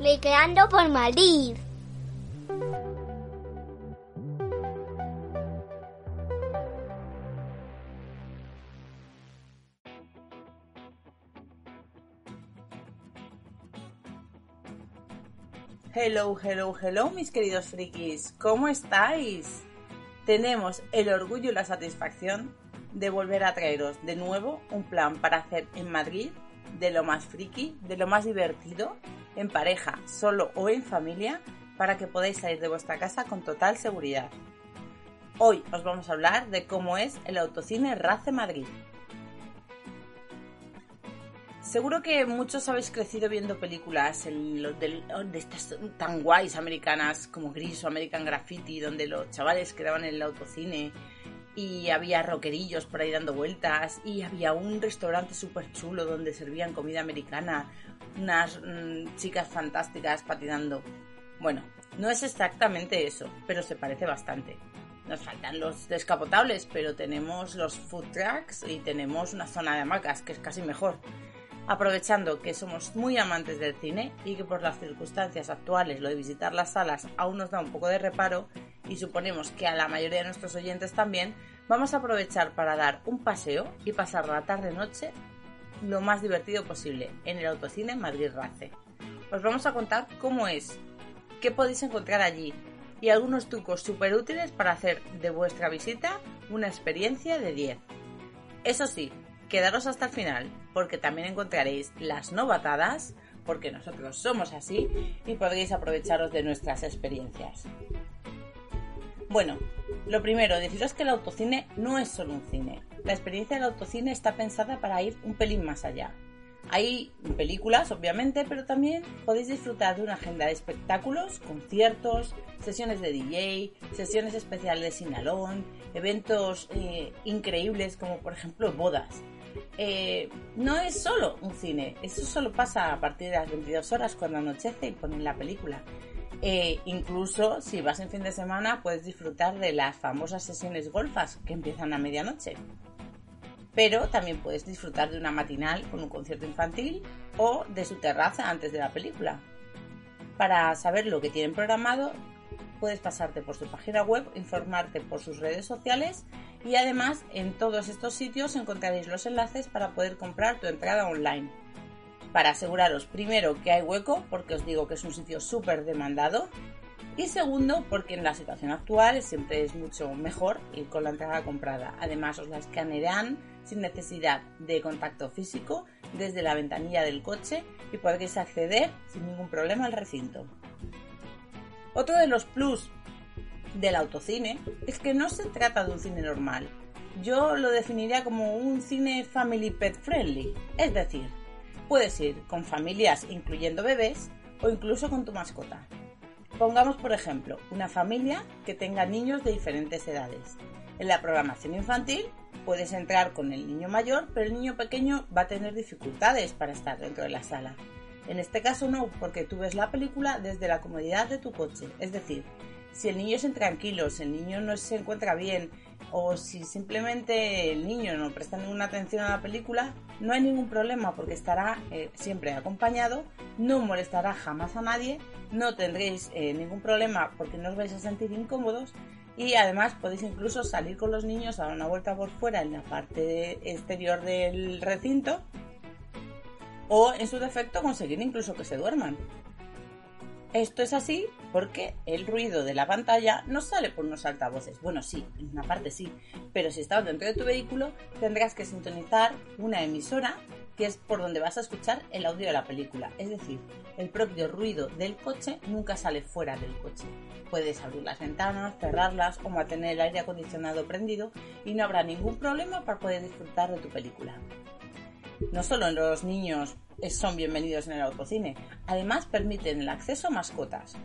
Friqueando por Madrid. Hello, hello, hello, mis queridos frikis. ¿Cómo estáis? Tenemos el orgullo y la satisfacción de volver a traeros de nuevo un plan para hacer en Madrid de lo más friki, de lo más divertido, en pareja, solo o en familia, para que podáis salir de vuestra casa con total seguridad. Hoy os vamos a hablar de cómo es el autocine Race Madrid. Seguro que muchos habéis crecido viendo películas de, estas tan guays americanas como Gris o American Graffiti, donde los chavales quedaban en el autocine y había roquerillos por ahí dando vueltas y había un restaurante súper chulo donde servían comida americana, unas mm, chicas fantásticas patinando. Bueno, no es exactamente eso, pero se parece bastante. Nos faltan los descapotables, pero tenemos los food trucks y tenemos una zona de hamacas, que es casi mejor. Aprovechando que somos muy amantes del cine y que por las circunstancias actuales lo de visitar las salas aún nos da un poco de reparo, y suponemos que a la mayoría de nuestros oyentes también, vamos a aprovechar para dar un paseo y pasar la tarde-noche lo más divertido posible en el autocine Madrid Race. Os vamos a contar cómo es, qué podéis encontrar allí y algunos trucos súper útiles para hacer de vuestra visita una experiencia de 10. Eso sí, quedaros hasta el final porque también encontraréis las novatadas, porque nosotros somos así y podréis aprovecharos de nuestras experiencias. Bueno, lo primero, deciros que el autocine no es solo un cine. La experiencia del autocine está pensada para ir un pelín más allá. Hay películas, obviamente, pero también podéis disfrutar de una agenda de espectáculos, conciertos, sesiones de DJ, sesiones especiales de sinalón, eventos eh, increíbles como por ejemplo bodas. Eh, no es solo un cine, eso solo pasa a partir de las 22 horas cuando anochece y ponen la película. Eh, incluso si vas en fin de semana puedes disfrutar de las famosas sesiones golfas que empiezan a medianoche. Pero también puedes disfrutar de una matinal con un concierto infantil o de su terraza antes de la película. Para saber lo que tienen programado, puedes pasarte por su página web, informarte por sus redes sociales y además en todos estos sitios encontraréis los enlaces para poder comprar tu entrada online para aseguraros primero que hay hueco, porque os digo que es un sitio súper demandado, y segundo, porque en la situación actual siempre es mucho mejor ir con la entrada comprada. Además, os la escanearán sin necesidad de contacto físico desde la ventanilla del coche y podréis acceder sin ningún problema al recinto. Otro de los plus del autocine es que no se trata de un cine normal. Yo lo definiría como un cine family pet friendly, es decir, Puedes ir con familias incluyendo bebés o incluso con tu mascota. Pongamos por ejemplo una familia que tenga niños de diferentes edades. En la programación infantil puedes entrar con el niño mayor, pero el niño pequeño va a tener dificultades para estar dentro de la sala. En este caso no, porque tú ves la película desde la comodidad de tu coche. Es decir, si el niño es intranquilo, si el niño no se encuentra bien, o si simplemente el niño no presta ninguna atención a la película, no hay ningún problema porque estará eh, siempre acompañado, no molestará jamás a nadie, no tendréis eh, ningún problema porque no os vais a sentir incómodos y además podéis incluso salir con los niños a dar una vuelta por fuera en la parte exterior del recinto o en su defecto conseguir incluso que se duerman. Esto es así porque el ruido de la pantalla no sale por unos altavoces. Bueno, sí, en una parte sí, pero si estás dentro de tu vehículo tendrás que sintonizar una emisora que es por donde vas a escuchar el audio de la película. Es decir, el propio ruido del coche nunca sale fuera del coche. Puedes abrir las ventanas, cerrarlas o mantener el aire acondicionado prendido y no habrá ningún problema para poder disfrutar de tu película. No solo en los niños son bienvenidos en el autocine. Además, permiten el acceso a mascotas.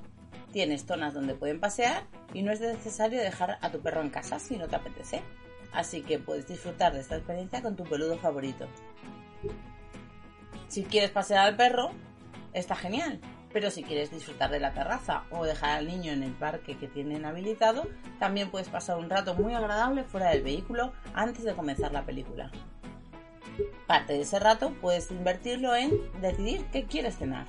Tienes zonas donde pueden pasear y no es necesario dejar a tu perro en casa si no te apetece. Así que puedes disfrutar de esta experiencia con tu peludo favorito. Si quieres pasear al perro, está genial. Pero si quieres disfrutar de la terraza o dejar al niño en el parque que tienen habilitado, también puedes pasar un rato muy agradable fuera del vehículo antes de comenzar la película. Parte de ese rato puedes invertirlo en decidir qué quieres cenar.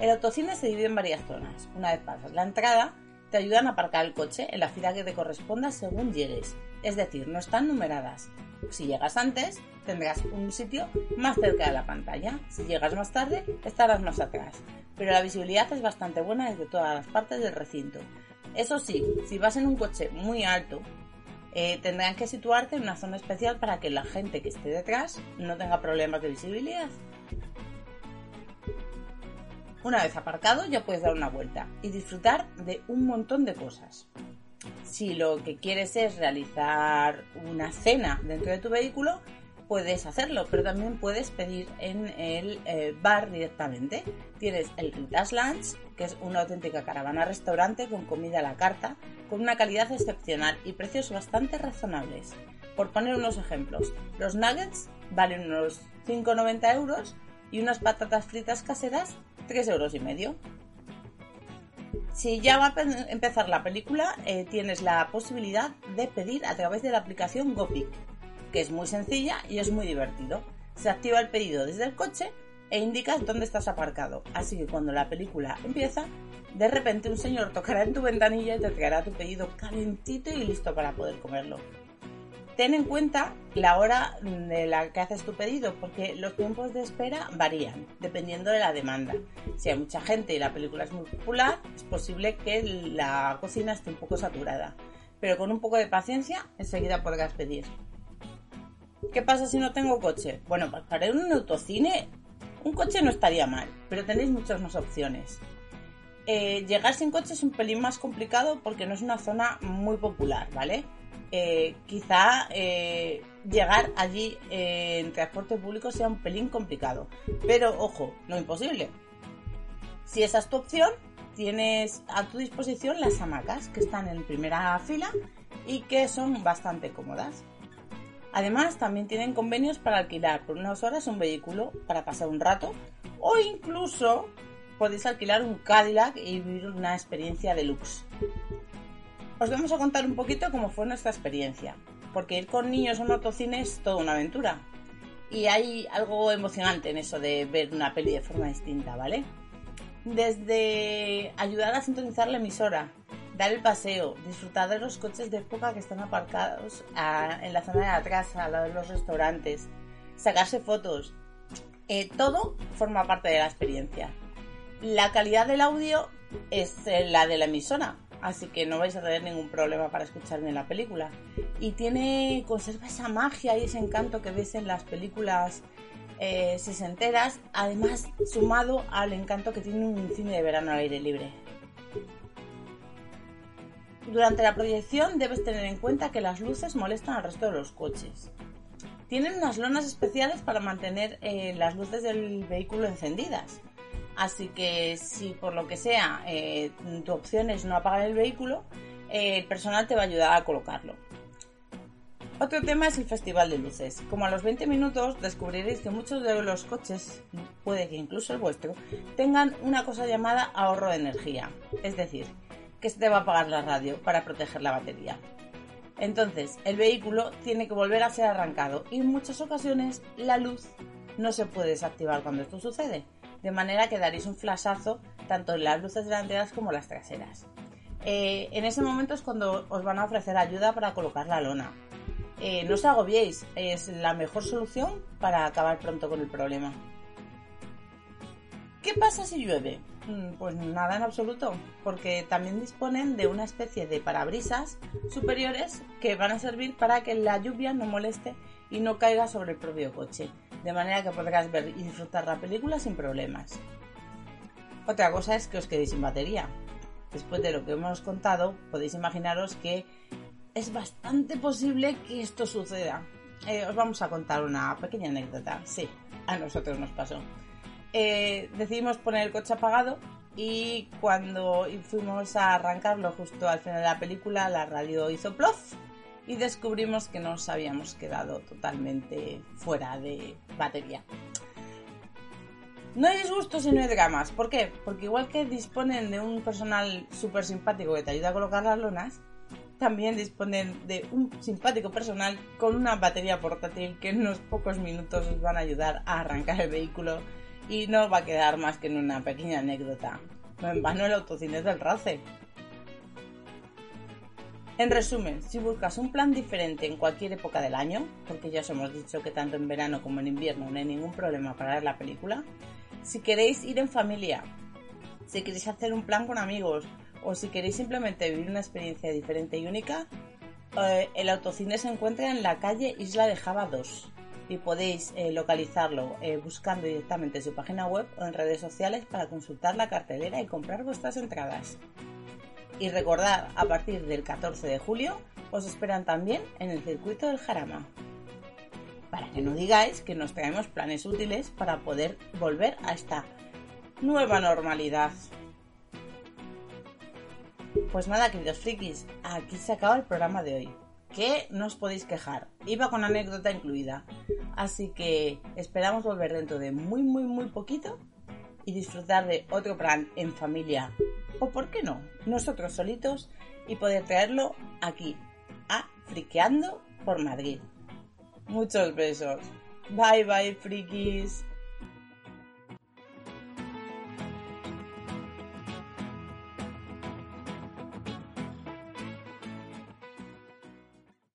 El autocine se divide en varias zonas. Una vez pasas la entrada, te ayudan a aparcar el coche en la fila que te corresponda según llegues. Es decir, no están numeradas. Si llegas antes, tendrás un sitio más cerca de la pantalla. Si llegas más tarde, estarás más atrás. Pero la visibilidad es bastante buena desde todas las partes del recinto. Eso sí, si vas en un coche muy alto, eh, tendrán que situarte en una zona especial para que la gente que esté detrás no tenga problemas de visibilidad. Una vez aparcado ya puedes dar una vuelta y disfrutar de un montón de cosas. Si lo que quieres es realizar una cena dentro de tu vehículo, puedes hacerlo, pero también puedes pedir en el eh, bar directamente. Tienes el Ritas Lunch, que es una auténtica caravana restaurante con comida a la carta, con una calidad excepcional y precios bastante razonables. Por poner unos ejemplos, los nuggets valen unos 5,90 euros y unas patatas fritas caseras 3 euros y medio. Si ya va a empezar la película, eh, tienes la posibilidad de pedir a través de la aplicación GoPick que es muy sencilla y es muy divertido. Se activa el pedido desde el coche e indicas dónde estás aparcado. Así que cuando la película empieza, de repente un señor tocará en tu ventanilla y te traerá tu pedido calentito y listo para poder comerlo. Ten en cuenta la hora de la que haces tu pedido, porque los tiempos de espera varían dependiendo de la demanda. Si hay mucha gente y la película es muy popular, es posible que la cocina esté un poco saturada. Pero con un poco de paciencia, enseguida podrás pedir. ¿Qué pasa si no tengo coche? Bueno, para ir a un autocine, un coche no estaría mal, pero tenéis muchas más opciones. Eh, llegar sin coche es un pelín más complicado porque no es una zona muy popular, ¿vale? Eh, quizá eh, llegar allí en transporte público sea un pelín complicado, pero ojo, no imposible. Si esa es tu opción, tienes a tu disposición las hamacas que están en primera fila y que son bastante cómodas. Además, también tienen convenios para alquilar por unas horas un vehículo para pasar un rato o incluso podéis alquilar un Cadillac y vivir una experiencia deluxe. Os vamos a contar un poquito cómo fue nuestra experiencia, porque ir con niños a un autocine es toda una aventura. Y hay algo emocionante en eso de ver una peli de forma distinta, ¿vale? Desde ayudar a sintonizar la emisora, dar el paseo, disfrutar de los coches de época que están aparcados en la zona de atrás, al lado de los restaurantes, sacarse fotos. Eh, todo forma parte de la experiencia. La calidad del audio es eh, la de la emisora, así que no vais a tener ningún problema para escuchar en la película. Y tiene, conserva esa magia y ese encanto que ves en las películas eh, sesenteras, además sumado al encanto que tiene un cine de verano al aire libre. Durante la proyección debes tener en cuenta que las luces molestan al resto de los coches. Tienen unas lonas especiales para mantener eh, las luces del vehículo encendidas. Así que si por lo que sea eh, tu opción es no apagar el vehículo, eh, el personal te va a ayudar a colocarlo. Otro tema es el festival de luces. Como a los 20 minutos descubriréis que muchos de los coches, puede que incluso el vuestro, tengan una cosa llamada ahorro de energía. Es decir, que se te va a apagar la radio para proteger la batería. Entonces, el vehículo tiene que volver a ser arrancado y en muchas ocasiones la luz no se puede desactivar cuando esto sucede, de manera que daréis un flashazo tanto en las luces delanteras como las traseras. Eh, en ese momento es cuando os van a ofrecer ayuda para colocar la lona. Eh, no os agobiéis, es la mejor solución para acabar pronto con el problema. ¿Qué pasa si llueve? Mm, pues nada en absoluto, porque también disponen de una especie de parabrisas superiores que van a servir para que la lluvia no moleste y no caiga sobre el propio coche, de manera que podrás ver y disfrutar la película sin problemas. Otra cosa es que os quedéis sin batería. Después de lo que hemos contado, podéis imaginaros que es bastante posible que esto suceda. Eh, os vamos a contar una pequeña anécdota. Sí, a nosotros nos pasó. Eh, decidimos poner el coche apagado y cuando fuimos a arrancarlo justo al final de la película, la radio hizo plof y descubrimos que nos habíamos quedado totalmente fuera de batería. No hay disgustos y no hay dramas. ¿Por qué? Porque igual que disponen de un personal súper simpático que te ayuda a colocar las lonas, también disponen de un simpático personal con una batería portátil que en unos pocos minutos os van a ayudar a arrancar el vehículo y no va a quedar más que en una pequeña anécdota. No en vano el autocine del RACE. En resumen, si buscas un plan diferente en cualquier época del año, porque ya os hemos dicho que tanto en verano como en invierno no hay ningún problema para ver la película, si queréis ir en familia, si queréis hacer un plan con amigos o si queréis simplemente vivir una experiencia diferente y única, eh, el autocine se encuentra en la calle Isla de Java 2 y podéis eh, localizarlo eh, buscando directamente su página web o en redes sociales para consultar la cartelera y comprar vuestras entradas. Y recordad, a partir del 14 de julio os esperan también en el circuito del Jarama. Para que no digáis que nos traemos planes útiles para poder volver a esta nueva normalidad. Pues nada, queridos frikis, aquí se acaba el programa de hoy. Que no os podéis quejar. Iba con anécdota incluida. Así que esperamos volver dentro de muy, muy, muy poquito y disfrutar de otro plan en familia o por qué no, nosotros solitos y poder traerlo aquí, a Friqueando por Madrid. Muchos besos. Bye bye, frikis.